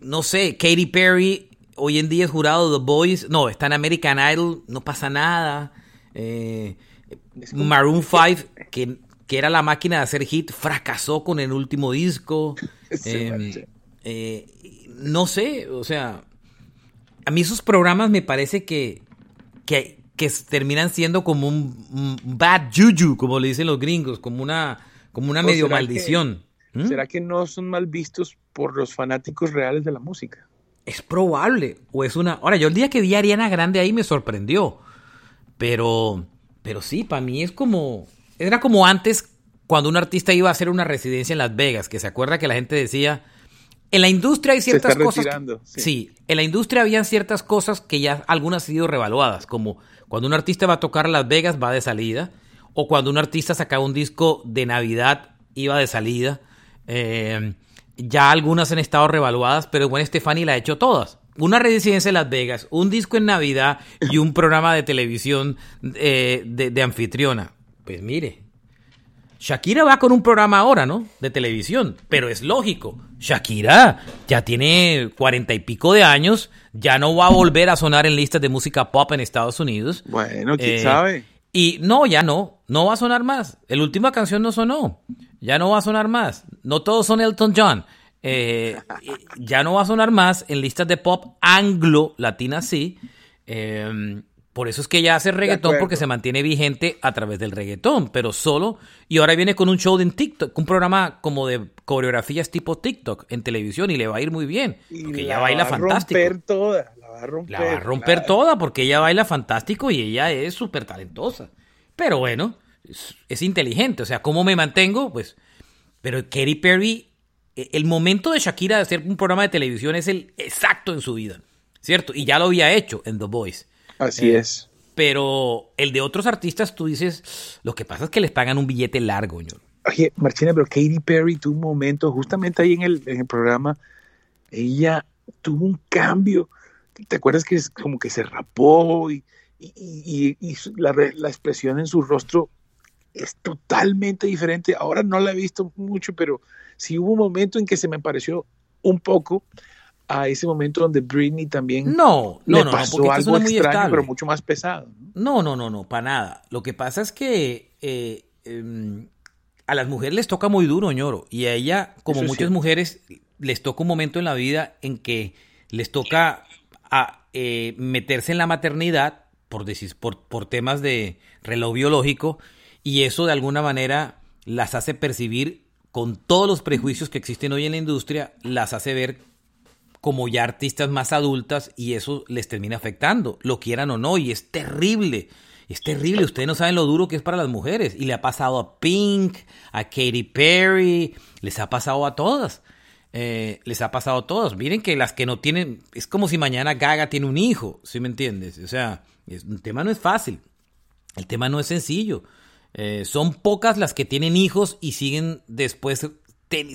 no sé, Katy Perry hoy en día es jurado The Boys. No, está en American Idol, no pasa nada. Eh, Maroon 5, que, que, era la máquina de hacer hit, fracasó con el último disco. Eh, eh, no sé, o sea, a mí esos programas me parece que, que, que terminan siendo como un, un bad juju, como le dicen los gringos, como una, como una ¿O medio será maldición. ¿Mm? ¿Será que no son mal vistos por los fanáticos reales de la música? Es probable, o es una... Ahora, yo el día que vi a Ariana Grande ahí me sorprendió, pero, pero sí, para mí es como... Era como antes cuando un artista iba a hacer una residencia en Las Vegas, que se acuerda que la gente decía, en la industria hay Se ciertas está cosas... retirando, sí. sí. en la industria habían ciertas cosas que ya algunas han sido revaluadas, como cuando un artista va a tocar a Las Vegas va de salida, o cuando un artista sacaba un disco de Navidad iba de salida. Eh, ya algunas han estado revaluadas, pero Gwen Stefani la ha hecho todas. Una residencia en Las Vegas, un disco en Navidad y un programa de televisión eh, de, de anfitriona. Pues mire, Shakira va con un programa ahora, ¿no? De televisión, pero es lógico. Shakira ya tiene cuarenta y pico de años, ya no va a volver a sonar en listas de música pop en Estados Unidos. Bueno, quién Eh, sabe. Y no, ya no, no va a sonar más. La última canción no sonó, ya no va a sonar más. No todos son Elton John. Eh, ya no va a sonar más en listas de pop anglo, latina sí. Eh, por eso es que ella hace reggaetón porque se mantiene vigente a través del reggaetón, pero solo. Y ahora viene con un show en TikTok, un programa como de coreografías tipo TikTok en televisión y le va a ir muy bien. Porque Y ella baila va fantástico. A romper toda, va a romper. La va a romper claro. toda porque ella baila fantástico y ella es súper talentosa. Pero bueno, es, es inteligente. O sea, ¿cómo me mantengo? Pues, pero Katy Perry, eh, el momento de Shakira de hacer un programa de televisión es el exacto en su vida, ¿cierto? Y ya lo había hecho en The Voice. Así Eh, es. Pero el de otros artistas, tú dices, lo que pasa es que les pagan un billete largo, ñor. Oye, Marchena, pero Katy Perry tuvo un momento, justamente ahí en el, en el programa, ella tuvo un cambio. ¿Te acuerdas que es como que se rapó y, y- y- y su- la, re- la expresión en su rostro es totalmente diferente? Ahora no la he visto mucho, pero sí hubo un momento en que se me pareció un poco a ese momento donde Britney también No, no, le no, no, pasó es algo extraño, estable. pero mucho más pesado. No, no, no, no, para nada. Lo que pasa es que eh, em, a las mujeres les toca muy duro, ñoro. Y a ella, como Eso muchas mujeres, les toca un momento en la vida en que les toca a, eh, meterse en la maternidad por, por temas de reloj biológico y eso de alguna manera las hace percibir con todos los prejuicios que existen hoy en la industria, las hace ver como ya artistas más adultas y eso les termina afectando, lo quieran o no, y es terrible. Es terrible, ustedes no saben lo duro que es para las mujeres. Y le ha pasado a Pink, a Katy Perry, les ha pasado a todas. Eh, les ha pasado a todas. Miren que las que no tienen, es como si mañana Gaga tiene un hijo, ¿sí me entiendes? O sea, es- el tema no es fácil, el tema no es sencillo. Eh, son pocas las que tienen hijos y siguen después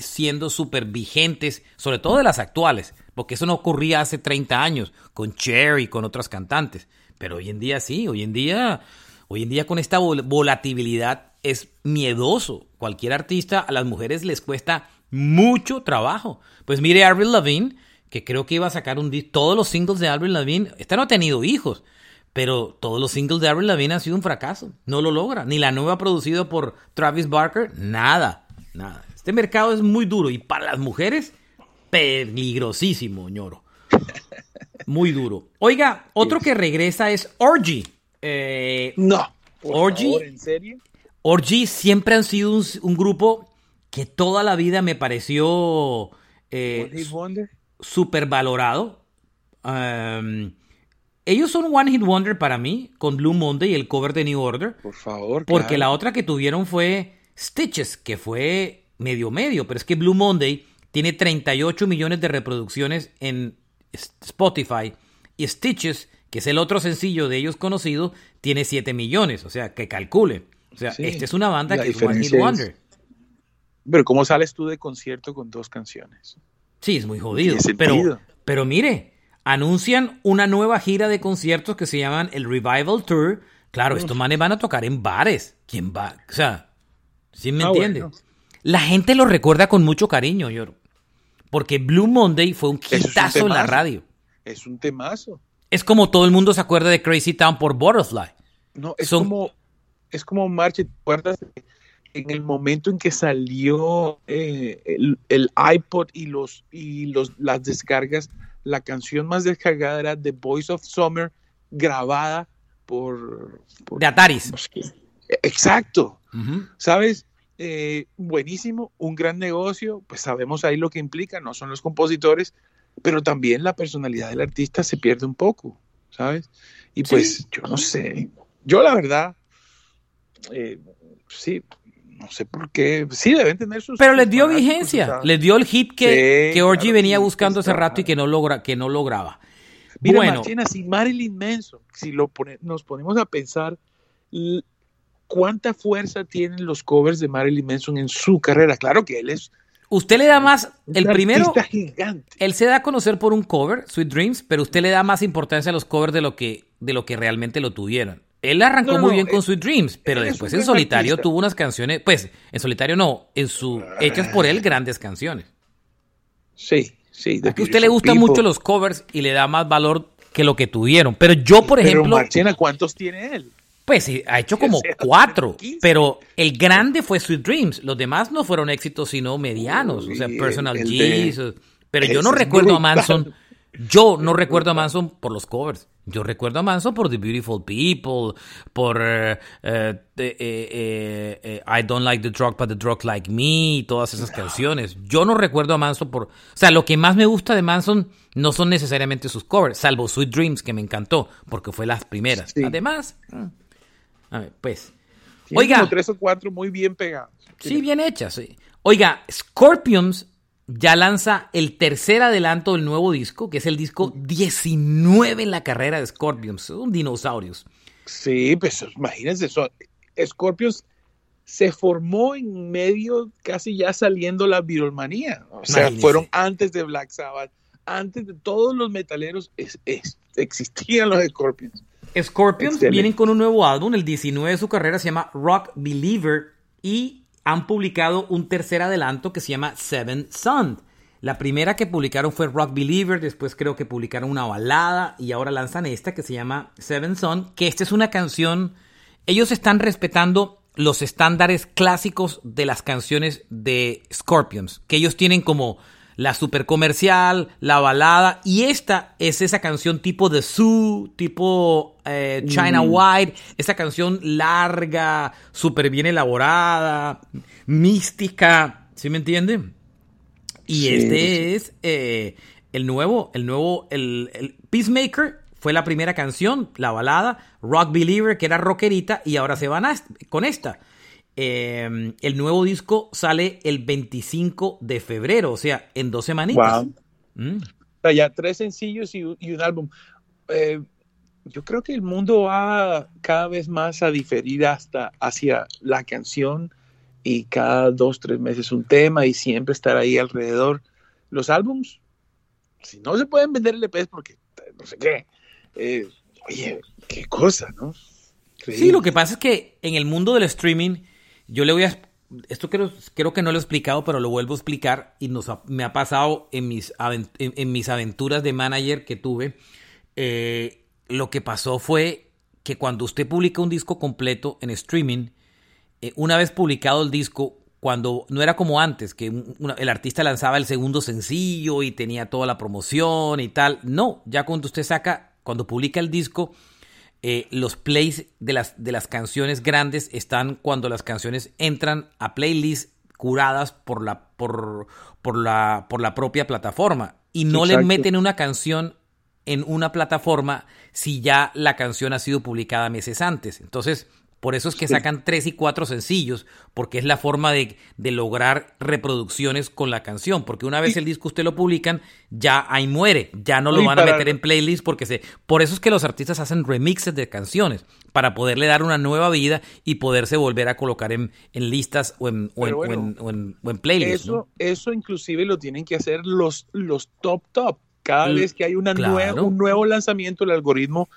siendo súper vigentes, sobre todo de las actuales, porque eso no ocurría hace 30 años con Cher y con otras cantantes. Pero hoy en día sí, hoy en día, hoy en día con esta vol- volatilidad es miedoso. Cualquier artista, a las mujeres les cuesta mucho trabajo. Pues mire Avril Lavigne, que creo que iba a sacar un disco, todos los singles de Avril Lavigne, esta no ha tenido hijos, pero todos los singles de Avril Lavigne han sido un fracaso. No lo logra. Ni la nueva producida por Travis Barker, nada, nada. Este mercado es muy duro y para las mujeres, peligrosísimo, ñoro. Muy duro. Oiga, otro que regresa es Orgy. Eh, no. por Orgy. favor, ¿En serio? Orgy siempre han sido un, un grupo que toda la vida me pareció eh, súper valorado. Um, ellos son One Hit Wonder para mí, con Blue Monday y el cover de New Order. Por favor. Porque claro. la otra que tuvieron fue Stitches, que fue medio medio, pero es que Blue Monday tiene 38 millones de reproducciones en Spotify y Stitches, que es el otro sencillo de ellos conocido, tiene 7 millones, o sea, que calcule. O sea, Sí, esta es una banda la que es One Hit Wonder. Pero ¿cómo sales tú de concierto con dos canciones? Sí, es muy jodido. Pero, pero mire, anuncian una nueva gira de conciertos que se llaman el Revival Tour. Claro, estos manes van a tocar en bares. ¿Quién va? O sea, ¿sí me Ah, entiende? bueno. La gente lo recuerda con mucho cariño, yo. Porque Blue Monday fue un hitazo en la radio. Es un temazo. Es como todo el mundo se acuerda de Crazy Town por Butterfly. No, es Son- como, es como Marche, ¿te acuerdas de en el momento en que salió eh, el, el, iPod y, los, y los, las descargas, la canción más descargada era The Voice of Summer, grabada por... por de Ataris. Exacto. Uh -huh. ¿Sabes? Eh, buenísimo, un gran negocio, pues sabemos ahí lo que implica, no son los compositores, pero también la personalidad del artista se pierde un poco, ¿sabes? Y pues sí. yo no sé, yo la verdad, eh, sí, no sé por qué, sí deben tener sus... Pero les dio vigencia, les dio el hit que, sí, que Orgy claro, venía buscando hace rato y que no, logra, que no lograba. Mira, bueno. Si Marilyn Manson, si lo pone, nos ponemos a pensar cuánta fuerza tienen los covers de Marilyn Manson en su carrera. Claro que él es. Usted le da más. El primero. Gigante. Él se da a conocer por un cover, Sweet Dreams, pero usted le da más importancia a los covers de lo que, de lo que realmente lo tuvieron. Él arrancó no, muy bien con Sweet Dreams, pero después en solitario artista. tuvo unas canciones. Pues, en solitario no, en su. hechas por él grandes canciones. Sí, sí. A usted le gustan mucho los covers y le da más valor que lo que tuvieron. Pero yo, por pero ejemplo. ¿cuántos tiene él? Pues sí, ha hecho como cuatro, pero el grande fue Sweet Dreams. Los demás no fueron éxitos, sino medianos. O sea, Personal Jesus. Pero yo no recuerdo a Manson. Yo no recuerdo a Manson por los covers. Yo recuerdo a Manson por The Beautiful People, por uh, uh, uh, I Don't Like the Drug, but the Drug Like Me, todas esas canciones. Yo no recuerdo a Manson por... O sea, lo que más me gusta de Manson no son necesariamente sus covers, salvo Sweet Dreams, que me encantó, porque fue las primeras. Sí. Además... A ver, pues. Tiene Oiga. Como tres o cuatro muy bien pegados. Sí, bien hechas, sí. Oiga, Scorpions ya lanza el tercer adelanto del nuevo disco, que es el disco 19 en la carrera de Scorpions. Son dinosaurios. Sí, pues imagínense eso. Scorpions se formó en medio, casi ya saliendo la virolmanía. O sea, imagínense. fueron antes de Black Sabbath, antes de todos los metaleros, es, es, existían los Scorpions. Scorpions Excelente. vienen con un nuevo álbum, el 19 de su carrera se llama Rock Believer y han publicado un tercer adelanto que se llama Seven Sun. La primera que publicaron fue Rock Believer, después creo que publicaron una balada y ahora lanzan esta que se llama Seven Sun, que esta es una canción, ellos están respetando los estándares clásicos de las canciones de Scorpions, que ellos tienen como la super comercial, la balada, y esta es esa canción tipo The Zoo, tipo eh, China mm. White, esa canción larga, súper bien elaborada, mística, ¿sí me entiende? Y sí, este sí. es eh, el nuevo, el nuevo, el, el Peacemaker fue la primera canción, la balada, Rock Believer, que era rockerita, y ahora se van a, con esta. Eh, el nuevo disco sale el 25 de febrero, o sea, en dos semanitas. Wow. Mm. O sea, ya tres sencillos y, y un álbum. Eh, yo creo que el mundo va cada vez más a diferir hasta hacia la canción y cada dos, tres meses un tema y siempre estar ahí alrededor. Los álbums, si no se pueden vender LPs porque no sé qué, eh, oye, qué cosa, ¿no? Increíble. Sí, lo que pasa es que en el mundo del streaming yo le voy a... Esto creo, creo que no lo he explicado, pero lo vuelvo a explicar y nos me ha pasado en mis, en, mis aventuras de manager que tuve. Eh, lo que pasó fue que cuando usted publica un disco completo en streaming, eh, una vez publicado el disco, cuando no era como antes, que el artista lanzaba el segundo sencillo y tenía toda la promoción y tal. No, ya cuando usted saca, cuando publica el disco, eh, los plays de las, de las canciones grandes están cuando las canciones entran a playlists curadas por la, por, por la, por la propia plataforma y no Exacto. le meten una canción en una plataforma si ya la canción ha sido publicada meses antes. Entonces, por eso es que sí. sacan tres y cuatro sencillos, porque es la forma de, de, lograr reproducciones con la canción. Porque una vez el disco usted lo publican, ya ahí muere, ya no lo van a meter en playlist porque se. Por eso es que los artistas hacen remixes de canciones, para poderle dar una nueva vida y poderse volver a colocar en, en listas o en, o en, bueno, o en, o playlists. Eso, ¿no? eso inclusive lo tienen que hacer los, los top top. Cada vez que hay una claro. nueva, un nuevo lanzamiento, el algoritmo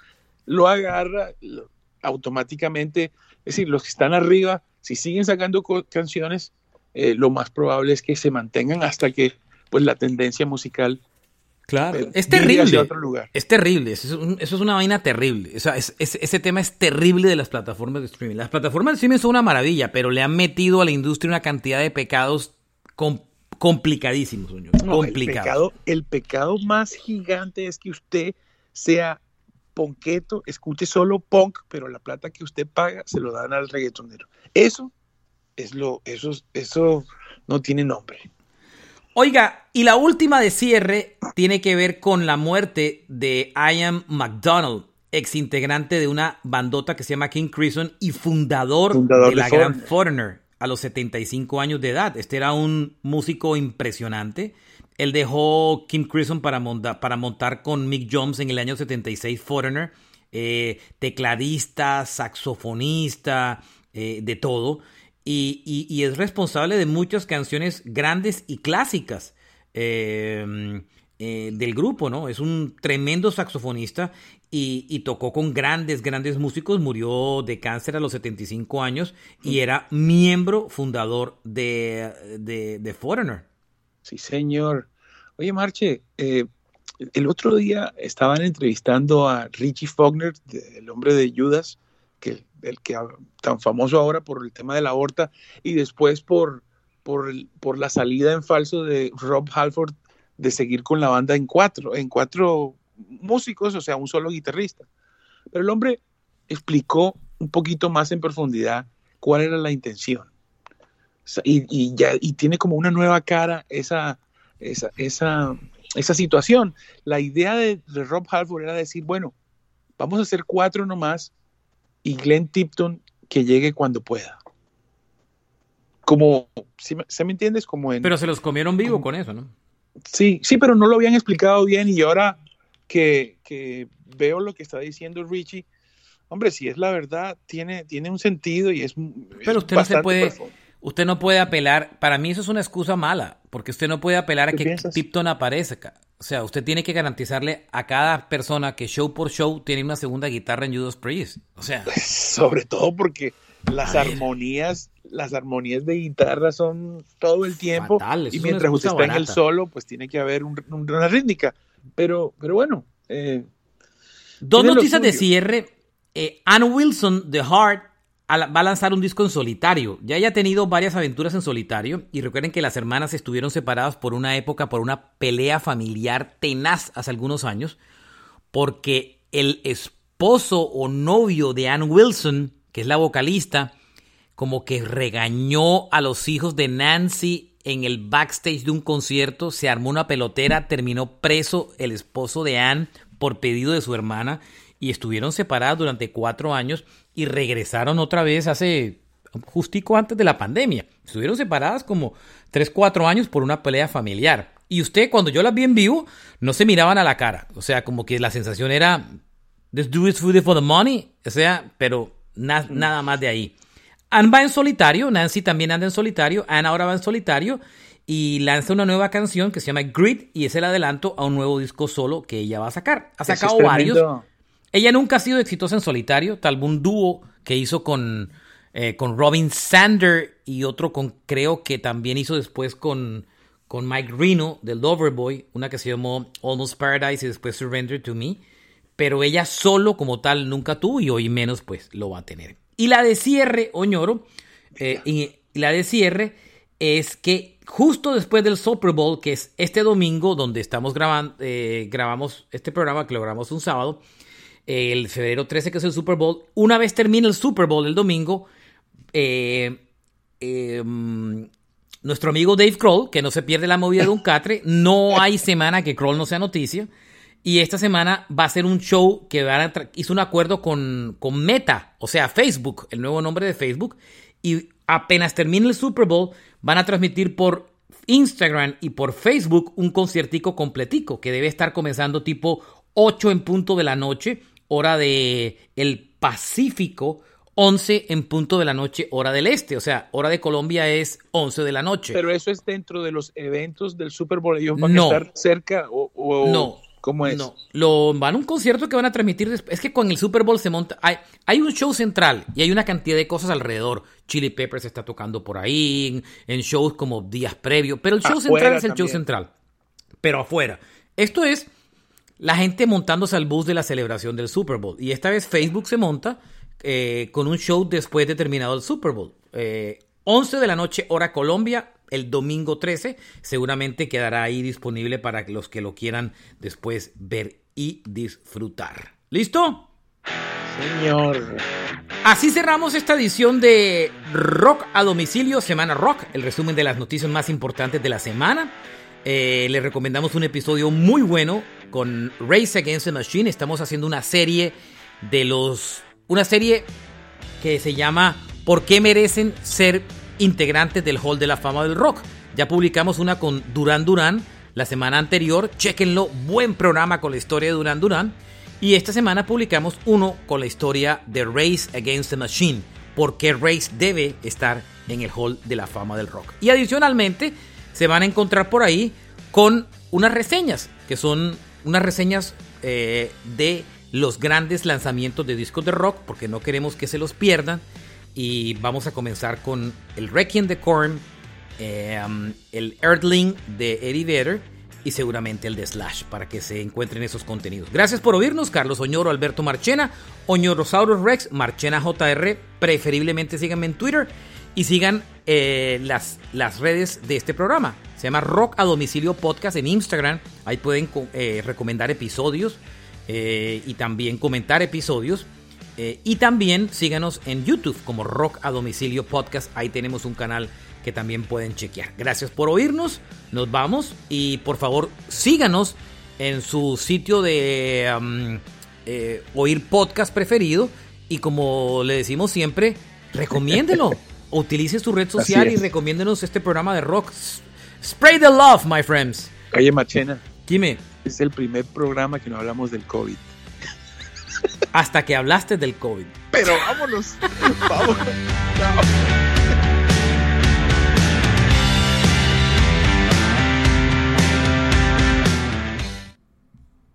lo agarra, lo, automáticamente, es decir, los que están arriba, si siguen sacando canciones, eh, lo más probable es que se mantengan hasta que pues la tendencia musical Claro, Pero es terrible. otro lugar. Es terrible. Eso es, un- eso es una vaina terrible. O sea, es- es- ese tema es terrible de las plataformas de streaming. Las plataformas de streaming son una maravilla, pero le han metido a la industria una cantidad de pecados com- complicadísimos, señor. No, el complicados. pecado, el pecado más gigante es que usted sea ponqueto, escuche solo punk, pero la plata que usted paga se lo dan al reggaetonero. Eso es lo, eso, es- eso no tiene nombre. Oiga, y la última de cierre tiene que ver con la muerte de Ian McDonald, ex integrante de una bandota que se llama King Crimson y fundador, Fundador de de la gran Foreigner. Foreigner a los 75 años de edad. Este era un músico impresionante. Él dejó King Crimson para, monta- para montar con Mick Jones en el año 76 Foreigner, eh, tecladista, saxofonista, eh, de todo. Y, y- y es responsable de muchas canciones grandes y clásicas eh, eh, del grupo, ¿no? Es un tremendo saxofonista y, y tocó con grandes, grandes músicos. Murió de cáncer a los 75 años y era miembro fundador de, de, de Foreigner. Sí, señor. Oye, Marche, eh, el otro día estaban entrevistando a Richie Faulkner, el hombre de Judas, que el que ha- tan famoso ahora por el tema de la aorta y después por, por, por la salida en falso de Rob Halford de seguir con la banda en cuatro, en cuatro músicos, o sea, un solo guitarrista. Pero el hombre explicó un poquito más en profundidad cuál era la intención. Y ya, y tiene como una nueva cara esa, esa, esa, esa situación. La idea de, de Rob Halford era decir, bueno, vamos a hacer cuatro nomás y Glenn Tipton que llegue cuando pueda. Como, ¿sí me, ¿se me entiendes? Como en, Pero se los comieron vivo con eso, ¿no? Sí, sí, pero no lo habían explicado bien y ahora que, que veo lo que está diciendo Richie, hombre, si es la verdad, tiene, tiene un sentido y es Pero usted no se puede, usted no puede apelar, para mí eso es una excusa mala, porque usted no puede apelar a ¿Qué que piensas? Tipton aparezca. O sea, usted tiene que garantizarle a cada persona que show por show tiene una segunda guitarra en Judas Priest. O sea, Sobre todo porque las armonías, las armonías de guitarra son todo el tiempo Fatal, y mientras usted está en el solo, pues tiene que haber un- un- una rítmica. Pero, pero bueno, eh, Dos noticias de cierre. Eh, Ann Wilson de Heart va a lanzar un disco en solitario. Ya haya tenido varias aventuras en solitario. Y recuerden que las hermanas estuvieron separadas por una época, por una pelea familiar tenaz hace algunos años. Porque el esposo o novio de Ann Wilson, que es la vocalista, como que regañó a los hijos de Nancy en el backstage de un concierto, se armó una pelotera, terminó preso el esposo de Anne por pedido de su hermana y estuvieron separadas durante cuatro años y regresaron otra vez hace justico antes de la pandemia. Estuvieron separadas como tres, cuatro años por una pelea familiar. Y usted, cuando yo las vi en vivo, no se miraban a la cara. O sea, como que la sensación era, Let's do it for the, for the money. O sea, pero na- nada más de ahí. Ann va en solitario, Nancy también anda en solitario, Ann ahora va en solitario y lanza una nueva canción que se llama Grit y es el adelanto a un nuevo disco solo que ella va a sacar. Ha sacado tremendo. Ella nunca ha sido exitosa en solitario, tal vez un dúo que hizo con, eh, con Robin Sander y otro con, creo que también hizo después con, con Mike Reno del Loverboy, una que se llamó Almost Paradise y después Surrender to Me. Pero ella solo como tal nunca tuvo y hoy menos pues lo va a tener. Y la de cierre, Oñoro, eh, y la de cierre es que justo después del Super Bowl, que es este domingo, donde estamos grabando, eh, grabamos este programa, que lo grabamos un sábado, el febrero 13, que es el Super Bowl, una vez termine el Super Bowl el domingo, eh, mm, nuestro amigo Dave Kroll, que no se pierde la movida de un catre, no hay semana que Kroll no sea noticia. Y esta semana va a ser un show que van a hizo un acuerdo con, con Meta, o sea, Facebook, el nuevo nombre de Facebook. Y apenas termine el Super Bowl, van a transmitir por Instagram y por Facebook un conciertico completico que debe estar comenzando tipo 8 en punto de la noche, hora de el Pacífico, 11 en punto de la noche, hora del este. O sea, hora de Colombia es 11 de la noche. pero eso es dentro de los eventos del Super Bowl. Ellos van No. a estar cerca o, o- No. ¿Cómo es? No, lo, van a un concierto que van a transmitir después. Es que con el Super Bowl se monta. Hay, hay un show central y hay una cantidad de cosas alrededor. Chili Peppers está tocando por ahí, en, en shows como días previos. Pero el show Afuera central es el show central. Pero afuera. Esto es la gente montándose al bus de la celebración del Super Bowl. Y esta vez Facebook se monta eh, con un show después de terminado el Super Bowl. 11 de la noche, hora Colombia, el domingo 13. Seguramente quedará ahí disponible para los que lo quieran después ver y disfrutar. ¿Listo? Señor. Así cerramos esta edición de Rock a domicilio, Semana Rock, el resumen de las noticias más importantes de la semana. Eh, le recomendamos un episodio muy bueno con Race Against the Machine. Estamos haciendo una serie de los. Una serie que se llama ¿Por qué merecen ser integrantes del Hall de la Fama del Rock? Ya publicamos una con Duran Duran la semana anterior. Chequenlo, buen programa con la historia de Duran Duran. Y esta semana publicamos uno con la historia de Race Against the Machine. ¿Por qué Race debe estar en el Hall de la Fama del Rock? Y adicionalmente se van a encontrar por ahí con unas reseñas, que son unas reseñas eh, de los grandes lanzamientos de discos de rock, porque no queremos que se los pierdan. Y vamos a comenzar con el Requiem de Korn, eh, um, el Earthling de Eddie Vedder y seguramente el de Slash para que se encuentren esos contenidos. Gracias por oírnos, Carlos Oñoro, Alberto Marchena, Oñorosaurus Rex, Marchena JR, preferiblemente síganme en Twitter y sigan eh, las, las redes de este programa. Se llama Rock a Domicilio Podcast en Instagram, ahí pueden eh, recomendar episodios eh, y también comentar episodios. y también síganos en YouTube como Rock a Domicilio Podcast, ahí tenemos un canal que también pueden chequear. Gracias por oírnos, nos vamos y por favor síganos en su sitio de um, eh, oír podcast preferido y como le decimos siempre, recomiéndelo. Utilice su red social y recomiéndenos este programa de rock. Spray the love, my friends. Calle Machena. Dime. Es el primer programa que no hablamos del COVID. Hasta que hablaste del COVID. Pero vámonos. vámonos.